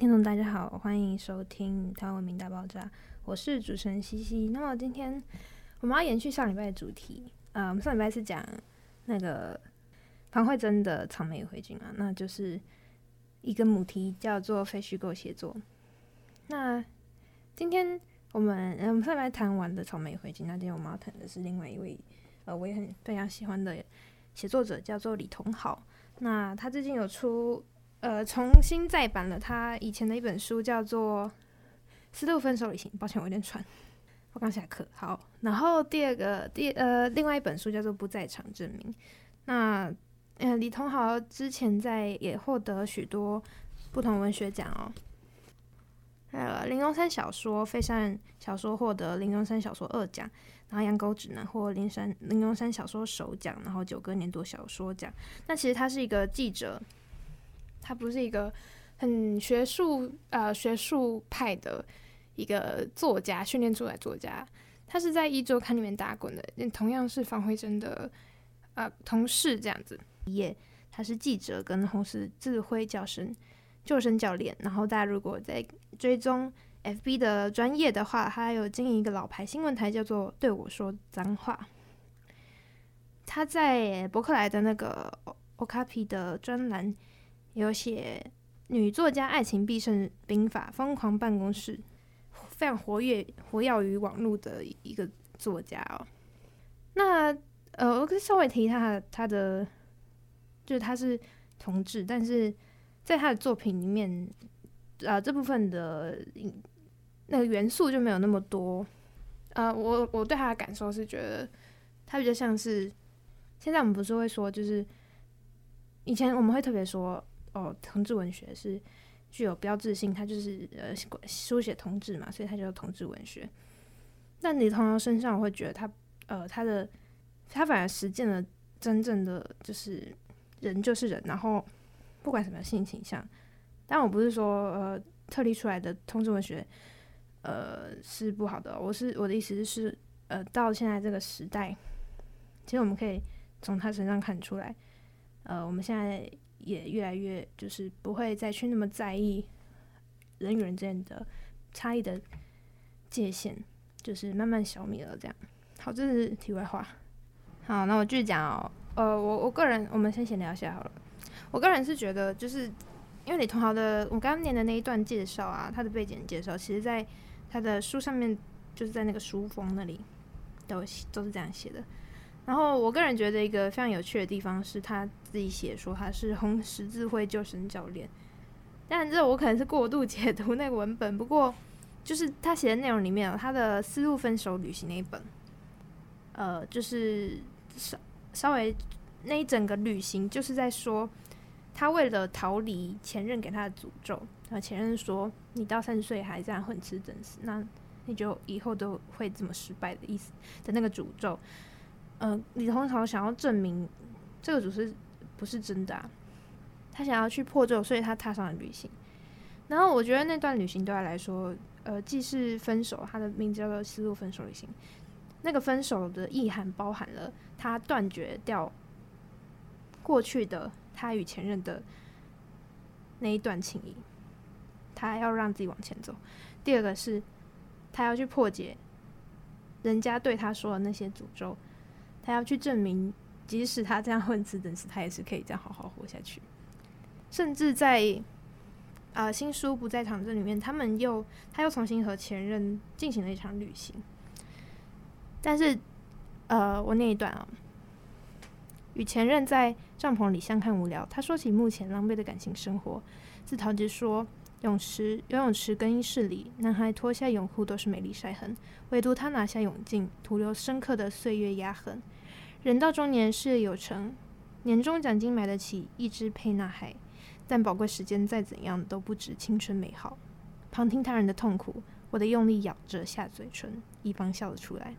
听众，大家好，欢迎收听《台湾文明大爆炸》，我是主持人西西。那么今天我们要延续上礼拜的主题，呃，我们上礼拜是讲那个庞慧珍的《草莓与灰烬》啊，那就是一个母题叫做非虚构写作。那今天我们我们上礼拜谈完的《草莓与灰烬》，那今天我们要谈的是另外一位呃，我也很非常喜欢的写作者，叫做李同豪。那他最近有出。呃，重新再版了他以前的一本书，叫做《丝路分手旅行》。抱歉，我有点喘，我刚下课。好，然后第二个第呃，另外一本书叫做《不在场证明》。那呃，李桐豪之前在也获得许多不同文学奖哦，还有林荣山小说《废山小说》获得林荣山小说二奖，然后《养狗指南》获林山林荣山小说首奖，然后九歌年度小说奖。那其实他是一个记者。他不是一个很学术呃学术派的一个作家，训练出来作家。他是在一周刊里面打滚的，同样是方慧珍的呃同事这样子。也他是记者跟红十字会教生救生教练。然后大家如果在追踪 FB 的专业的话，他有经营一个老牌新闻台，叫做对我说脏话。他在博客来的那个 Okapi 的专栏。有写女作家爱情必胜兵法，疯狂办公室，非常活跃活跃于网络的一个作家哦。那呃，我可以稍微提一下他的，就是他是同志，但是在他的作品里面，呃，这部分的那个元素就没有那么多。呃，我我对他的感受是觉得他比较像是，现在我们不是会说，就是以前我们会特别说。哦，同志文学是具有标志性，它就是呃书写同志嘛，所以它叫同志文学。那李桐豪身上，我会觉得他呃他的他反而实践了真正的就是人就是人，然后不管什么性倾向，但我不是说呃特立出来的同志文学呃是不好的，我是我的意思是呃到现在这个时代，其实我们可以从他身上看出来，呃我们现在。也越来越就是不会再去那么在意人与人之间的差异的界限，就是慢慢消灭了这样。好，这是题外话。好，那我继续讲哦。呃，我我个人，我们先闲聊一下好了。我个人是觉得，就是因为李同豪的我刚刚念的那一段介绍啊，他的背景介绍，其实在他的书上面，就是在那个书封那里都都是这样写的。然后我个人觉得一个非常有趣的地方是他自己写说他是红十字会救生教练，但这我可能是过度解读那个文本。不过就是他写的内容里面，他的丝路分手旅行那一本，呃，就是稍稍微那一整个旅行就是在说他为了逃离前任给他的诅咒，然后前任说你到三十岁还这样混吃等死，那你就以后都会这么失败的意思的那个诅咒。呃，李桐豪想要证明这个组织不是真的啊，他想要去破咒，所以他踏上了旅行。然后我觉得那段旅行对他来说，呃，既是分手，他的名字叫做“丝路分手旅行”。那个分手的意涵包含了他断绝掉过去的他与前任的那一段情谊，他要让自己往前走。第二个是，他要去破解人家对他说的那些诅咒。他要去证明，即使他这样混吃等死，他也是可以这样好好活下去。甚至在啊、新书不在场这里面，他们又他又重新和前任进行了一场旅行。但是，呃，我念一段啊，与前任在帐篷里相看无聊。他说起目前狼狈的感情生活，自讨之说。泳池、游泳池更衣室里，男孩脱下泳裤都是美丽晒痕，唯独他拿下泳镜，徒留深刻的岁月压痕。人到中年，事业有成，年终奖金买得起一只沛纳海，但宝贵时间再怎样都不止青春美好。旁听他人的痛苦，我得用力咬着下嘴唇，以防笑了出来。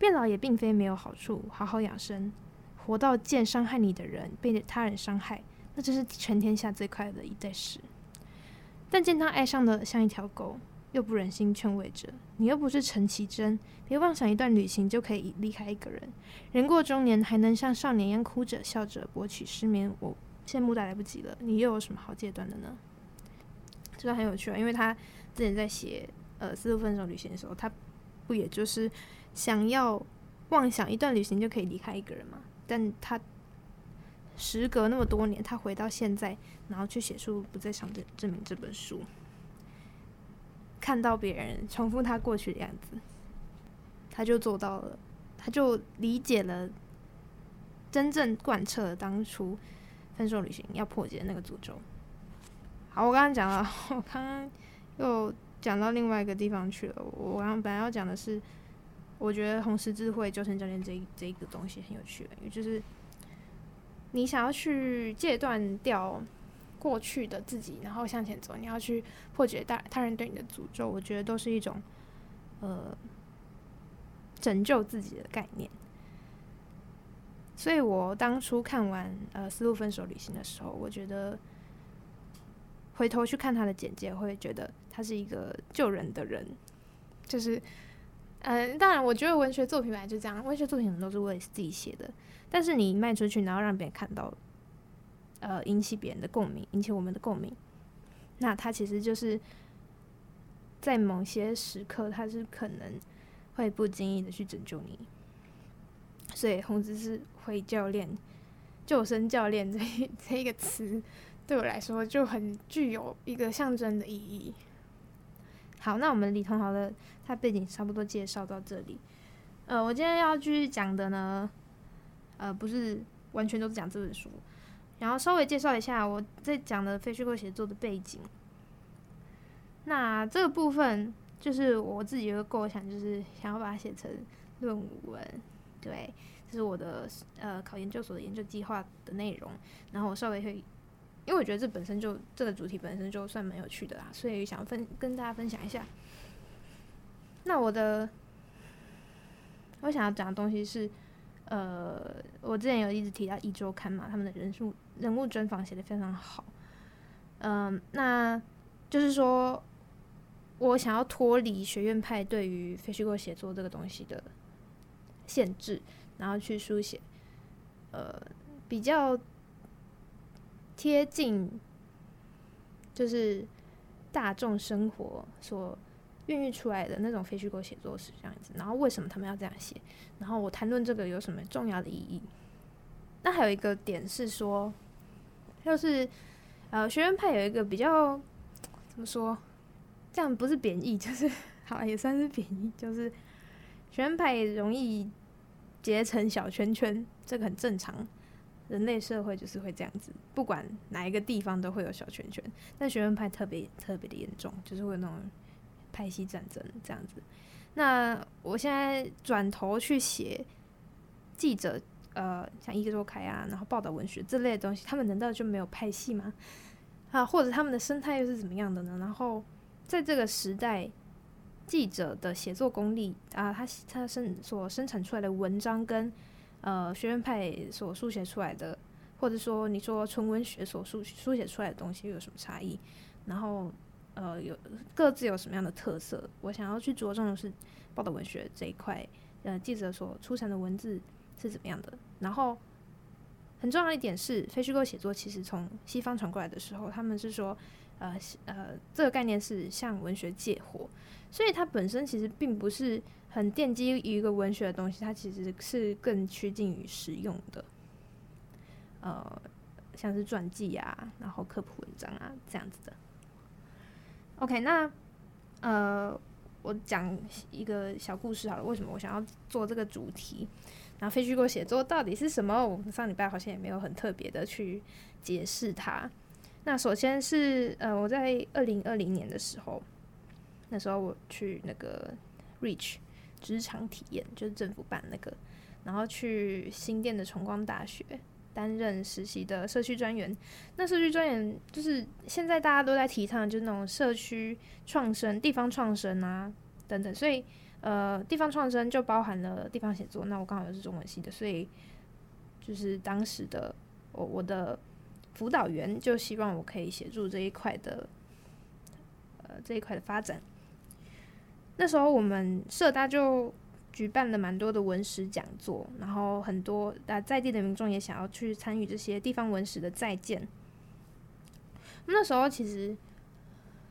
变老也并非没有好处，好好养生，活到见伤害你的人被他人伤害，那真是全天下最快乐的一件事。但见他爱上的像一条狗，又不忍心劝慰着你，又不是陈绮贞，别妄想一段旅行就可以离开一个人。人过中年还能像少年一样哭着笑着博取失眠，我羡慕的来不及了。你又有什么好戒断的呢？这段很有趣啊，因为他之前在写呃《四十分手旅行》的时候，他不也就是想要妄想一段旅行就可以离开一个人嘛？但他时隔那么多年，他回到现在，然后去写出《不再想证证明》这本书，看到别人重复他过去的样子，他就做到了，他就理解了真正贯彻了当初分手旅行要破解的那个诅咒。好，我刚刚讲了，我刚刚又讲到另外一个地方去了。我刚本来要讲的是，我觉得红十字会救生教练这一这一个东西很有趣，因为就是你想要去戒断掉过去的自己，然后向前走，你要去破解大他人对你的诅咒，我觉得都是一种呃拯救自己的概念。所以我当初看完呃《丝路分手旅行》的时候，我觉得。回头去看他的简介，会觉得他是一个救人的人，就是，嗯，当然，我觉得文学作品本来就这样，文学作品都是为自己写的，但是你卖出去，然后让别人看到，呃，引起别人的共鸣，引起我们的共鸣，那它其实就是在某些时刻，它是可能会不经意的去拯救你，所以红十字会教练、救生教练这 这一个词。对我来说就很具有一个象征的意义。好，那我们李同豪的他背景差不多介绍到这里。呃，我今天要继续讲的呢，呃，不是完全都是讲这本书，然后稍微介绍一下我在讲的非虚构写作的背景。那这个部分就是我自己有个构想，就是想要把它写成论文。对，这是我的呃考研究所的研究计划的内容。然后我稍微会。因为我觉得这本身就这个主题本身就算蛮有趣的啦，所以想分跟大家分享一下。那我的我想要讲的东西是，呃，我之前有一直提到《一周刊》嘛，他们的人数人物专访写得非常好。嗯、那就是说我想要脱离学院派对于非虚构写作这个东西的限制，然后去书写，呃，比较。贴近就是大众生活所孕育出来的那种非虚构写作是这样子，然后为什么他们要这样写？然后我谈论这个有什么重要的意义？那还有一个点是说，就是呃，学院派有一个比较怎么说？这样不是贬义，就是 好也算是贬义，就是学院派容易结成小圈圈，这个很正常。人类社会就是会这样子，不管哪一个地方都会有小圈圈，但学院派特别特别的严重，就是会有那种派系战争这样子。那我现在转头去写记者，呃，像壹周刊啊，然后报道文学这类的东西，他们难道就没有派系吗？啊，或者他们的生态又是怎么样的呢？然后在这个时代，记者的写作功力啊，他他生所生产出来的文章跟。呃，学院派所书写出来的，或者说你说纯文学所书书写出来的东西有什么差异？然后，呃，有各自有什么样的特色？我想要去着重的是报道文学这一块，呃，记者所出产的文字是怎么样的？然后，很重要的一点是，非虚构写作其实从西方传过来的时候，他们是说，呃呃，这个概念是向文学借火，所以它本身其实并不是。很奠基于一个文学的东西，它其实是更趋近于实用的，呃，像是传记啊，然后科普文章啊这样子的。OK，那呃，我讲一个小故事好了。为什么我想要做这个主题？然后非虚构写作到底是什么？我们上礼拜好像也没有很特别的去解释它。那首先是呃，我在二零二零年的时候，那时候我去那个 Reach。职场体验就是政府办那个，然后去新店的崇光大学担任实习的社区专员。那社区专员就是现在大家都在提倡，就是那种社区创生、地方创生啊等等。所以呃，地方创生就包含了地方写作。那我刚好又是中文系的，所以就是当时的我我的辅导员就希望我可以协助这一块的呃这一块的发展。那时候我们社大就举办了蛮多的文史讲座，然后很多啊在地的民众也想要去参与这些地方文史的再建。那时候其实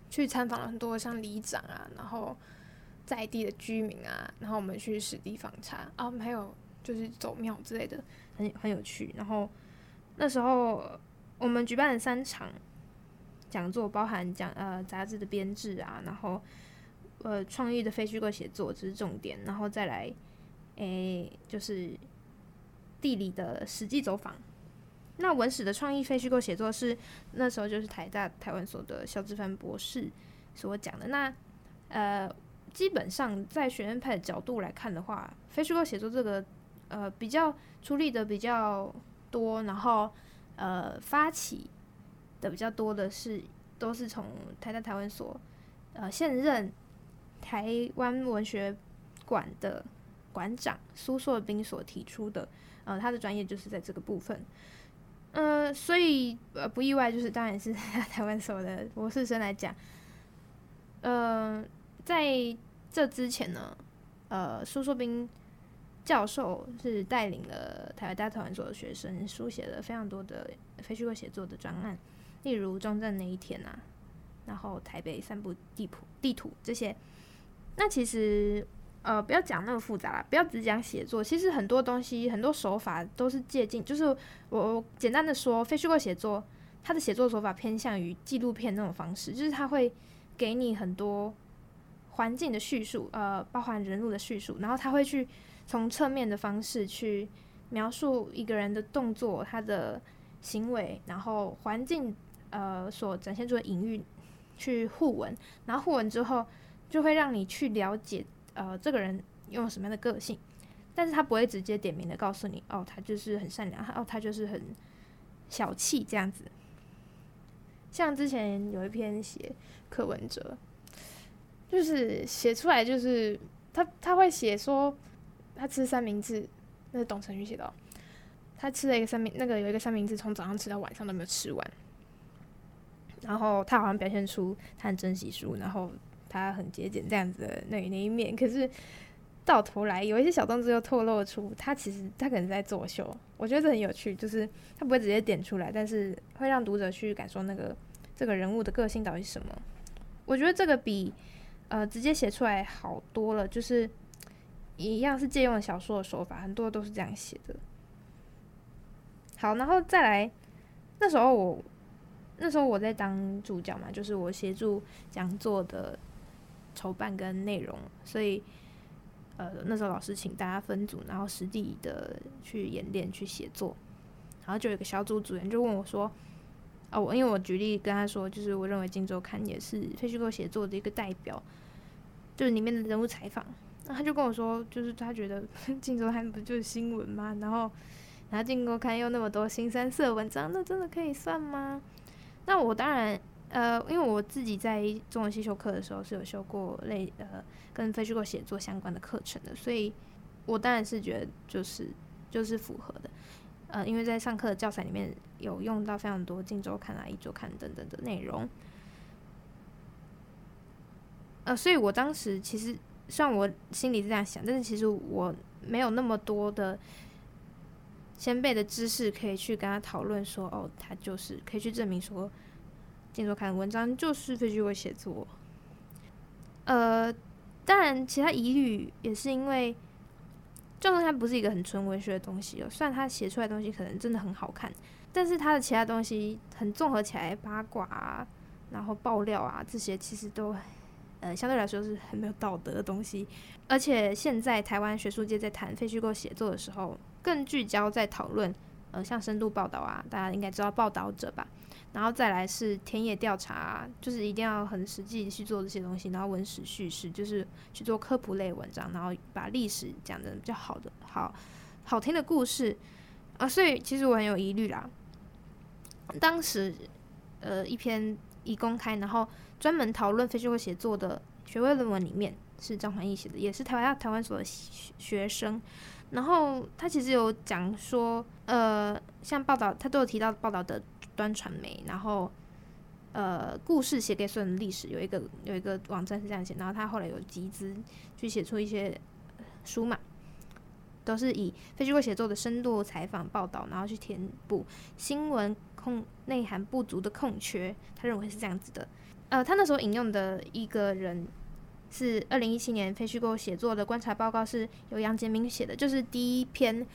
去参访了很多像里长啊，然后在地的居民啊，然后我们去实地访查啊，还有就是走庙之类的，很很有趣。然后那时候我们举办了三场讲座，包含讲呃杂志的编制啊，然后呃创意的非虚构写作这是重点，然后再来诶就是地理的实际走访。那文史的创意非虚构写作是那时候就是台大台湾所的萧志藩博士所讲的。那呃，基本上在学院派的角度来看的话，非虚构写作这个呃比较出力的比较多，然后呃发起的比较多的是都是从台大台湾所呃现任台湾文学馆的馆长苏硕斌所提出的。呃，他的专业就是在这个部分。呃，所以呃不意外，就是当然是 台湾所的博士生来讲，呃，在这之前呢，呃，苏硕斌教授是带领了台湾大团所的学生书写了非常多的非虚构写作的专案，例如中正那一天啊，然后台北散步地图地图这些，那其实。呃，不要讲那么复杂啦，不要只讲写作。其实很多东西，很多手法都是借鉴。就是我，我简单的说，非虚构写作，它的写作手法偏向于纪录片那种方式，就是它会给你很多环境的叙述，呃，包含人物的叙述，然后它会去从侧面的方式去描述一个人的动作、他的行为，然后环境呃所展现出的隐喻去互文，然后互文之后就会让你去了解。呃，这个人拥有什么样的个性？但是他不会直接点名的告诉你，哦，他就是很善良，哦，他就是很小气这样子。像之前有一篇写柯文哲，就是写出来就是他他会写说他吃三明治，那是董承宇写的，他吃了一个三明，那个有一个三明治从早上吃到晚上都没有吃完，然后他好像表现出他很珍惜书，然后。他很节俭这样子的那那一面，可是到头来有一些小动作又透露出他其实他可能在作秀。我觉得这很有趣，就是他不会直接点出来，但是会让读者去感受那个这个人物的个性到底是什么。我觉得这个比呃直接写出来好多了，就是一样是借用小说的手法，很多都是这样写的。好，然后再来那时候我那时候我在当主角嘛，就是我协助讲座的。筹办跟内容，所以呃那时候老师请大家分组，然后实地的去演练去写作，然后就有一个小组组员就问我说：“哦，我因为我举例跟他说，就是我认为《镜周刊》也是非虚构写作的一个代表，就是里面的人物采访。”他就跟我说，就是他觉得 《镜周刊》不就是新闻吗？然后然后《镜周刊》又那么多新三色文章，那真的可以算吗？那我当然。呃，因为我自己在中文系修课的时候是有修过类呃跟非虚构写作相关的课程的，所以我当然是觉得就是就是符合的。呃，因为在上课的教材里面有用到非常多《镜周刊》啊、《壹周刊》等等的内容。呃，所以我当时其实虽然我心里是这样想，但是其实我没有那么多的先辈的知识可以去跟他讨论说，哦，他就是可以去证明说。镜周刊文章就是非虚构写作，呃，当然其他疑虑也是因为，就算它不是一个很纯文学的东西哦。虽然他写出来的东西可能真的很好看，但是他的其他东西很综合起来，八卦啊，然后爆料啊这些，其实都呃相对来说是很没有道德的东西。而且现在台湾学术界在谈非虚构写作的时候，更聚焦在讨论呃像深度报道啊，大家应该知道报道者吧。然后再来是田野调查，就是一定要很实际去做这些东西。然后文史叙事，就是去做科普类文章，然后把历史讲得比较好的、好好听的故事啊。所以其实我很有疑虑啦。当时呃一篇已公开，然后专门讨论非虚构写作的学位论文里面是张环义写的，也是台湾台湾所的学生。然后他其实有讲说，呃，像报道他都有提到报道的。端传媒，然后呃，故事写给所有人历史有一个有一个网站是这样写，然后他后来有集资去写出一些书嘛，都是以非虚构写作的深度采访报道，然后去填补新闻空内涵不足的空缺，他认为是这样子的。呃，他那时候引用的一个人是二零一七年非虚构写作的观察报告，是由杨杰明写的，就是第一篇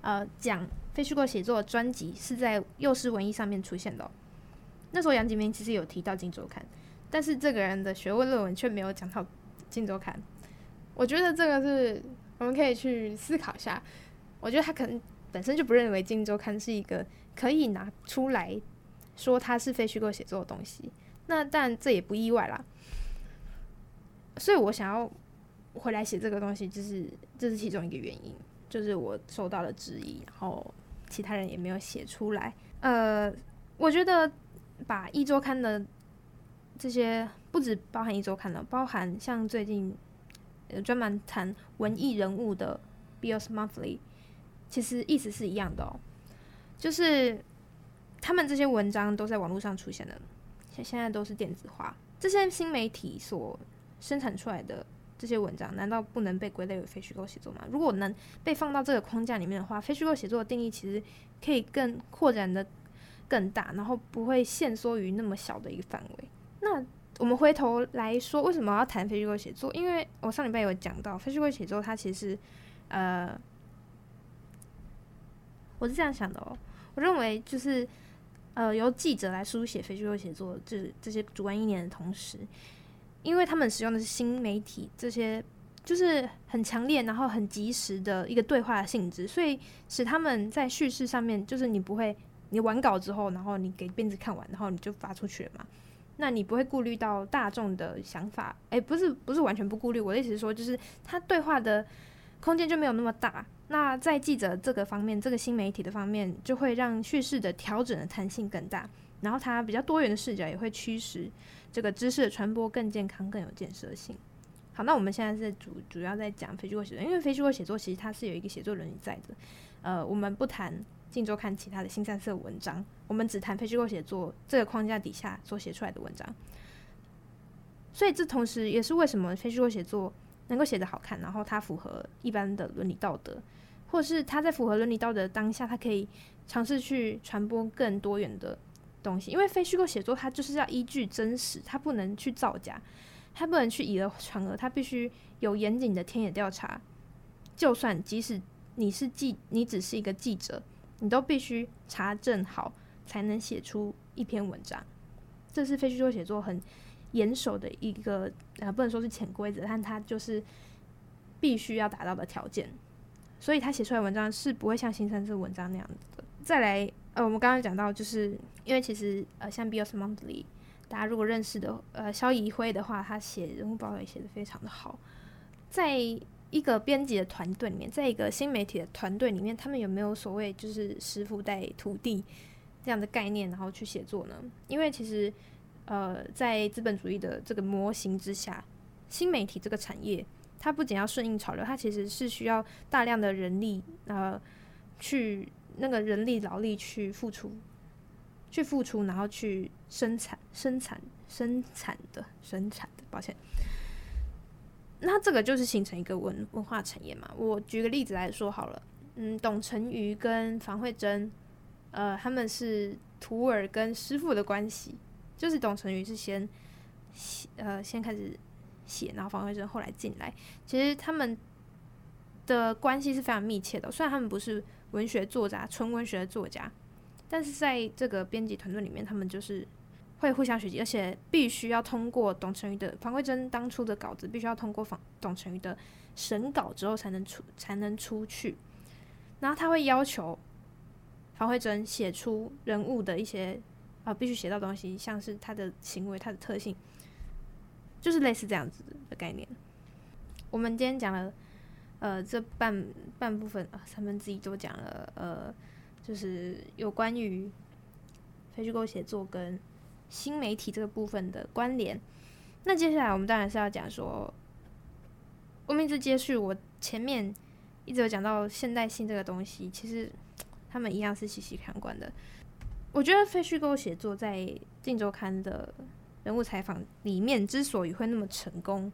呃讲非虚构写作的专辑是在幼师文艺上面出现的。那时候杨杰明其实有提到《镜周刊》，但是这个人的学位论文却没有讲到《镜周刊》。我觉得这个是我们可以去思考一下。我觉得他可能本身就不认为《镜周刊》是一个可以拿出来说它是非虚构写作的东西。那但这也不意外啦。所以我想要回来写这个东西，就是这是其中一个原因，就是我受到了质疑，然后其他人也没有写出来。呃，我觉得。把一周刊的这些不止包含一周刊了，包含像最近专门谈文艺人物的《BIOS Monthly》，其实意思是一样的哦，就是他们这些文章都在网络上出现的，现在都是电子化。这些新媒体所生产出来的这些文章，难道不能被归类为非虚构写作吗？如果能被放到这个框架里面的话，非虚构写作的定义其实可以更扩展的。更大，然后不会限缩于那么小的一个范围。那我们回头来说，为什么要谈非虚构写作？因为我上礼拜有讲到，非虚构写作它其实，呃，我是这样想的哦。我认为就是，呃，由记者来书写非虚构写作，这这些主观意念的同时，因为他们使用的是新媒体，这些就是很强烈，然后很及时的一个对话的性质，所以使他们在叙事上面，就是你不会。你完稿之后，然后你给编辑看完，然后你就发出去了嘛？那你不会顾虑到大众的想法？诶，不是，不是完全不顾虑。我的意思是说，就是他对话的空间就没有那么大。那在记者这个方面，这个新媒体的方面，就会让叙事的调整的弹性更大。然后它比较多元的视角也会驱使这个知识的传播更健康、更有建设性。好，那我们现在是主主要在讲非虚构写作，因为非虚构写作其实它是有一个写作伦理在的。呃，我们不谈。镜周刊其他的新三色文章，我们只谈非虚构写作这个框架底下所写出来的文章。所以这同时也是为什么非虚构写作能够写得好看，然后它符合一般的伦理道德，或是它在符合伦理道德当下，它可以尝试去传播更多元的东西。因为非虚构写作它就是要依据真实，它不能去造假，它不能去以讹传讹，它必须有严谨的田野调查。就算即使你是记，你只是一个记者。你都必须查证好，才能写出一篇文章。这是非虚构写作很严守的一个，呃，不能说是潜规则，但它就是必须要达到的条件。所以他写出来文章是不会像新三色文章那样子的。再来，呃，我们刚刚讲到，就是因为其实，呃，像《BIOS Monthly》，大家如果认识的，呃，肖怡辉的话，他写人物报道也写得非常的好，在。一个编辑的团队里面，在一个新媒体的团队里面，他们有没有所谓就是师傅带徒弟这样的概念，然后去写作呢？因为其实，呃，在资本主义的这个模型之下，新媒体这个产业，它不仅要顺应潮流，它其实是需要大量的人力，呃，去那个人力劳力去付出，去付出，然后去生产、生产、生产的、生产的，抱歉。那这个就是形成一个文文化产业嘛。我举个例子来说好了，嗯，董成瑜跟房慧珍，呃，他们是徒儿跟师傅的关系，就是董成瑜是先写，呃，先开始写，然后房慧珍后来进来。其实他们的关系是非常密切的，虽然他们不是文学作家，纯文学的作家，但是在这个编辑团队里面，他们就是。会互相学习，而且必须要通过董成瑜的房慧珍当初的稿子，必须要通过房董成瑜的审稿之后才能出才能出去。然后他会要求房慧珍写出人物的一些啊、必须写到东西，像是他的行为、他的特性，就是类似这样子的概念。我们今天讲了呃这半半部分啊、三分之一都讲了呃，就是有关于非虚构写作跟。新媒体这个部分的关联，那接下来我们当然是要讲说，我们一直接续我前面一直有讲到现代性这个东西，其实他们一样是息息相关的。我觉得非虚构写作在《镜周刊》的人物采访里面之所以会那么成功，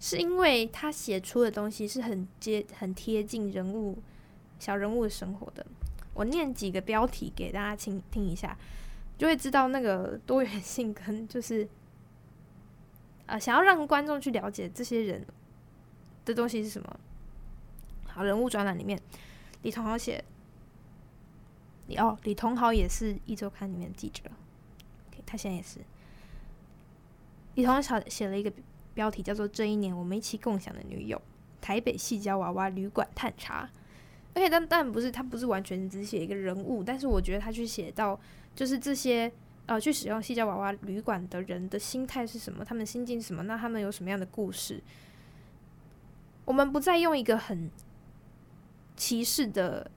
是因为他写出的东西是很接、很贴近人物、小人物的生活的。我念几个标题给大家听听一下。就会知道那个多元性跟就是呃，想要让观众去了解这些人的东西是什么。好，人物专栏里面，李彤豪写，李哦，李同豪也是一周刊里面的记者 OK，他现在也是。李同豪写了一个标题叫做《这一年我们一起共享的女友》，台北细胶娃娃旅馆探查。而且，但但不是他不是完全只写一个人物，但是我觉得他去写到就是这些呃去使用细胶娃娃旅馆的人的心态是什么，他们心境是什么，那他们有什么样的故事？我们不再用一个很歧视的，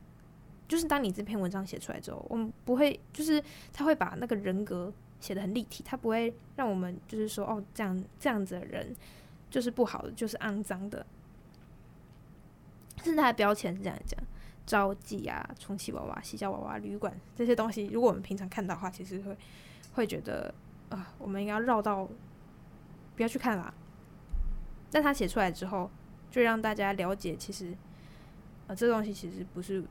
就是当你这篇文章写出来之后，我们不会就是他会把那个人格写得很立体，他不会让我们就是说哦这样这样子的人就是不好的，就是肮脏的。甚至他的标签是这样讲：招妓啊、充气娃娃、洗脚娃娃、旅馆这些东西，如果我们平常看到的话，其实会会觉得啊、我们应该要绕到不要去看啦。但他写出来之后，就让大家了解，其实呃，这东西其实不是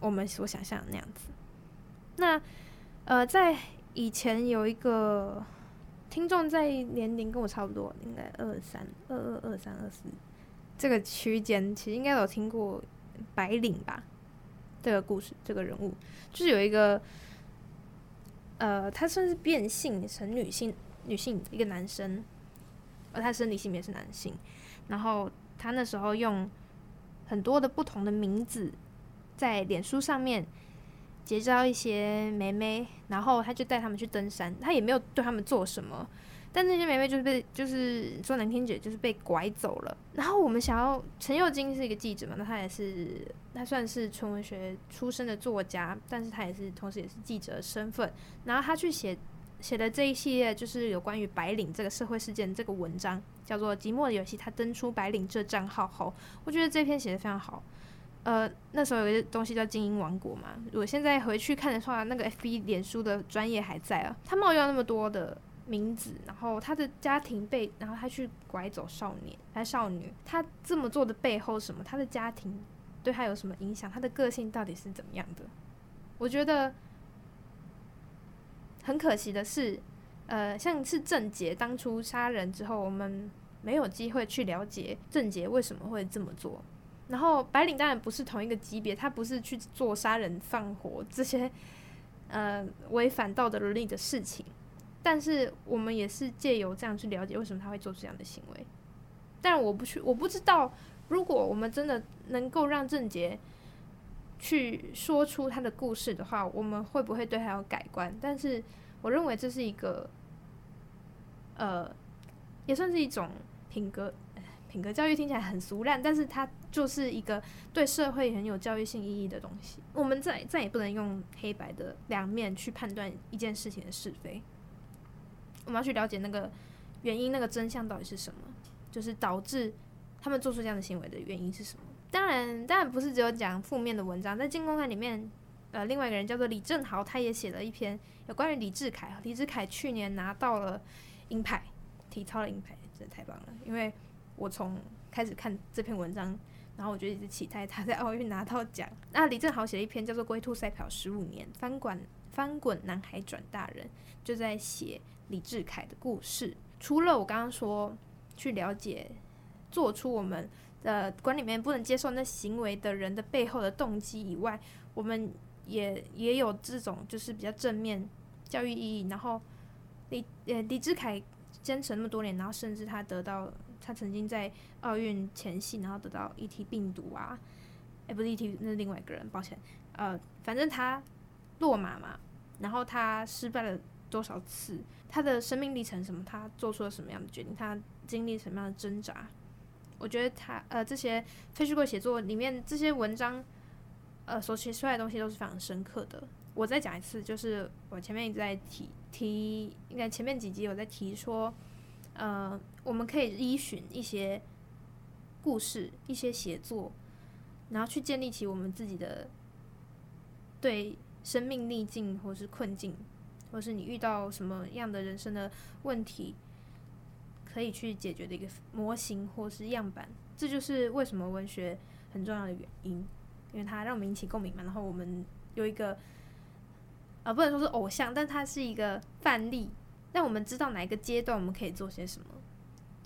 我们所想象的那样子。那呃，在以前有一个听众在年龄跟我差不多，应该二三、二二、二三、二四。这个区间其实应该有听过白领吧？这个故事，这个人物就是有一个，呃，他算是变性成女性，女性一个男生，而他生理性别是男性。然后他那时候用很多的不同的名字在脸书上面结交一些妹妹，然后他就带他们去登山，他也没有对他们做什么。但那些妹妹就是被，就是说难听点，就是被拐走了。然后我们想要，陈又金是一个记者嘛，那他也是，他算是纯文学出身的作家，但是他也是，同时也是记者的身份。然后他去写写的这一系列，就是有关于白领这个社会事件这个文章，叫做《寂寞的游戏》。他登出白领这账号后，我觉得这篇写的非常好。呃，那时候有一个东西叫《精英王国》嘛，我现在回去看的话，那个 FB 脸书的专业还在啊。他冒用那么多的。名字，然后他的家庭被，然后他去拐走少年还少女，他这么做的背后什么？他的家庭对他有什么影响？他的个性到底是怎么样的？我觉得很可惜的是，呃，像是郑捷当初杀人之后，我们没有机会去了解郑捷为什么会这么做。然后白领当然不是同一个级别，他不是去做杀人放火这些 呃违反道德伦理的事情。但是我们也是借由这样去了解为什么他会做出这样的行为。但我不去，我不知道，如果我们真的能够让郑杰去说出他的故事的话，我们会不会对他有改观？但是我认为这是一个，呃，也算是一种品格，品格教育听起来很俗烂，但是它就是一个对社会很有教育性意义的东西。我们再再也不能用黑白的两面去判断一件事情的是非。我们要去了解那个原因，那个真相到底是什么？就是导致他们做出这样的行为的原因是什么？当然，当然不是只有讲负面的文章。在《镜周刊》里面，呃，另外一个人叫做李正豪，他也写了一篇有关于李智凯。李智凯去年拿到了银牌，体操的银牌，真的太棒了。因为我从开始看这篇文章，然后我就一直期待他在奥运拿到奖。那李正豪写了一篇叫做《龟兔赛跑十五年，翻滚翻滚男孩转大人》，就在写。李志凯的故事，除了我刚刚说去了解做出我们的管里面不能接受那行为的人的背后的动机以外，我们也也有这种就是比较正面教育意义。然后李呃李志凯坚持那么多年，然后甚至他得到他曾经在奥运前夕，然后得到 ET 病毒啊，哎、不是 ET 那是另外一个人，抱歉，呃反正他落马嘛，然后他失败了多少次。他的生命历程什么？他做出了什么样的决定？他经历什么样的挣扎？我觉得他呃这些非虚构写作里面这些文章，呃所写出来的东西都是非常深刻的。我再讲一次，就是我前面一直在提提，应该前面几集我在提说，呃我们可以依循一些故事、一些写作，然后去建立起我们自己的对生命逆境或是困境。或是你遇到什么样的人生的问题，可以去解决的一个模型或是样板，这就是为什么文学很重要的原因，因为它让我们引起共鸣嘛。然后我们有一个，啊，不能说是偶像，但它是一个范例，让我们知道哪一个阶段我们可以做些什么，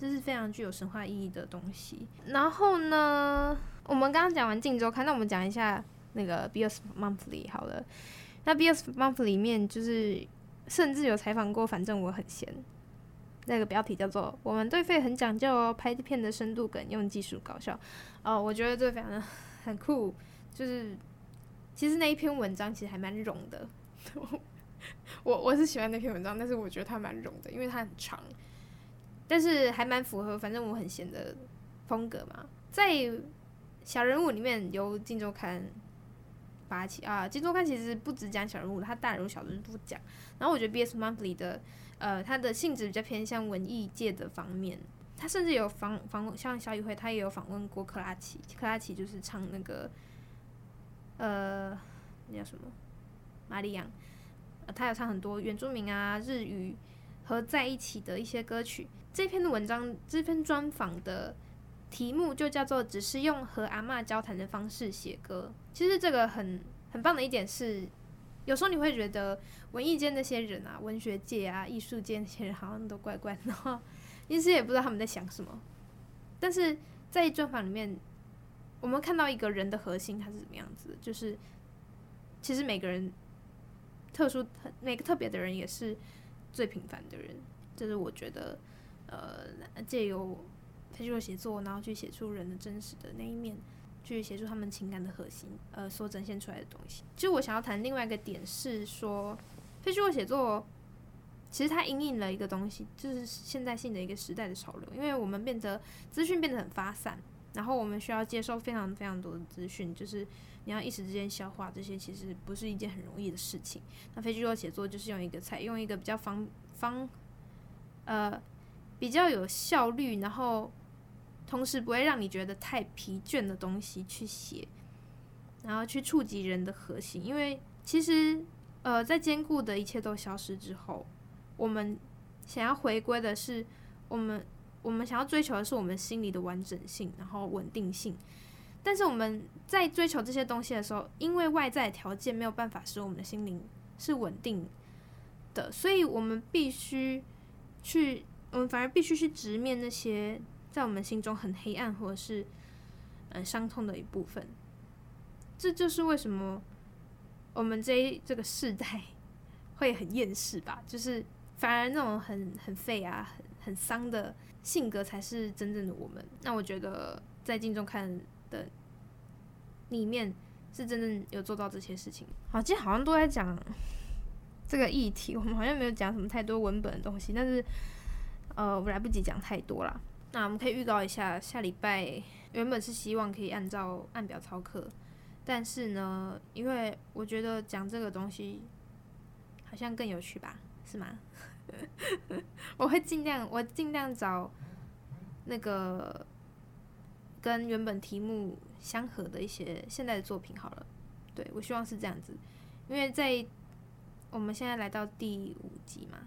这是非常具有神话意义的东西。然后呢，我们刚刚讲完《镜周刊》，那我们讲一下那个《BE:ARTH Monthly》好了。那《BE:ARTH Monthly》里面就是甚至有采访过，反正我很闲。那个标题叫做“我们对废很讲究哦，拍片的深度梗，用技术搞笑”。哦，我觉得这非常的很酷。就是其实那一篇文章其实还蛮冗的。我我是喜欢那篇文章，但是我觉得它蛮冗的，因为它很长，但是还蛮符合反正我很闲的风格嘛。在小人物里面，由《金周刊》发起啊，《金周刊》其实不只讲小人物，它大人物小人物都讲。然后我觉得《B S Monthly》的。呃，他的性质比较偏向文艺界的方面，他甚至有访访像小宇辉，他也有访问过克拉奇，克拉奇就是唱那个，呃，那叫什么，玛丽亚，他有唱很多原住民啊、日语合在一起的一些歌曲。这篇的文章，这篇专访的题目就叫做“只是用和阿嬷交谈的方式写歌”。其实这个很很棒的一点是。有时候你会觉得文艺界那些人啊，文学界啊，艺术界那些人好像都怪怪的，然后其实也不知道他们在想什么。但是在专访里面，我们看到一个人的核心他是怎么样子，就是其实每个人特殊、每个特别的人也是最平凡的人。这是我觉得，呃，借由非虚构写作，然后去写出人的真实的那一面。去写出他们情感的核心，呃，所展现出来的东西。其实我想要谈另外一个点是说，非虚构写作其实它因应了一个东西，就是现代性的一个时代的潮流。因为我们变得资讯变得很发散，然后我们需要接收非常非常多的资讯，就是你要一时之间消化这些，其实不是一件很容易的事情。那非虚构写作就是用一个采用一个比较方方，呃，比较有效率，然后。同时不会让你觉得太疲倦的东西去写，然后去触及人的核心，因为其实呃，在坚固的一切都消失之后，我们想要回归的是我们我们想要追求的是我们心里的完整性，然后稳定性。但是我们在追求这些东西的时候，因为外在条件没有办法使我们的心灵是稳定的，所以我们必须去，我们反而必须去直面那些。在我们心中很黑暗，或者是嗯伤痛的一部分，这就是为什么我们这一这个世代 会很厌世吧？就是反而那种很很废啊、很很丧的性格才是真正的我们。那我觉得在镜中看的里面是真正有做到这些事情。好，今天好像都在讲这个议题，我们好像没有讲什么太多文本的东西，但是呃，我来不及讲太多啦。那我们可以预告一下，下礼拜原本是希望可以按照按表操课，但是呢，因为我觉得讲这个东西好像更有趣吧，是吗？我会尽量，我尽量找那个跟原本题目相合的一些现代的作品好了。对，我希望是这样子，因为在我们现在来到第五集嘛，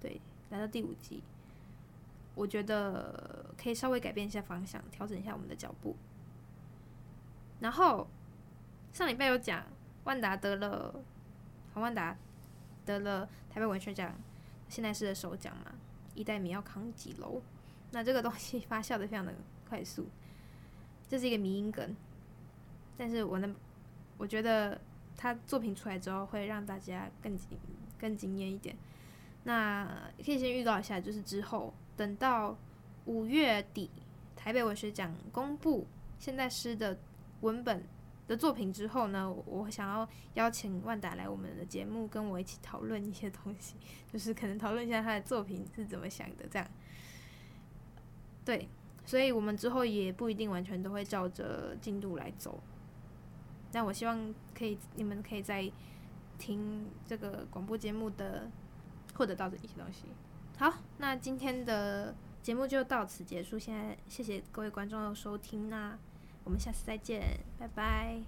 对，来到第五集。我觉得可以稍微改变一下方向，调整一下我们的脚步。然后上礼拜有讲，万达得了，黄万达得了台北文学奖，现在是的首奖嘛，一代米要扛几楼？那这个东西发酵的非常的快速，这是一个迷因梗，但是我能，我觉得他作品出来之后会让大家更更惊艳一点。那可以先预告一下，就是之后。等到五月底，台北文学奖公布现代诗的文本的作品之后呢，我想要邀请万达来我们的节目，跟我一起讨论一些东西，就是可能讨论一下他的作品是怎么想的，这样。对，所以我们之后也不一定完全都会照着进度来走，但我希望可以，你们可以在听这个广播节目的获得到的一些东西。好，那今天的节目就到此结束。现在谢谢各位观众的收听，那我们下次再见，拜拜。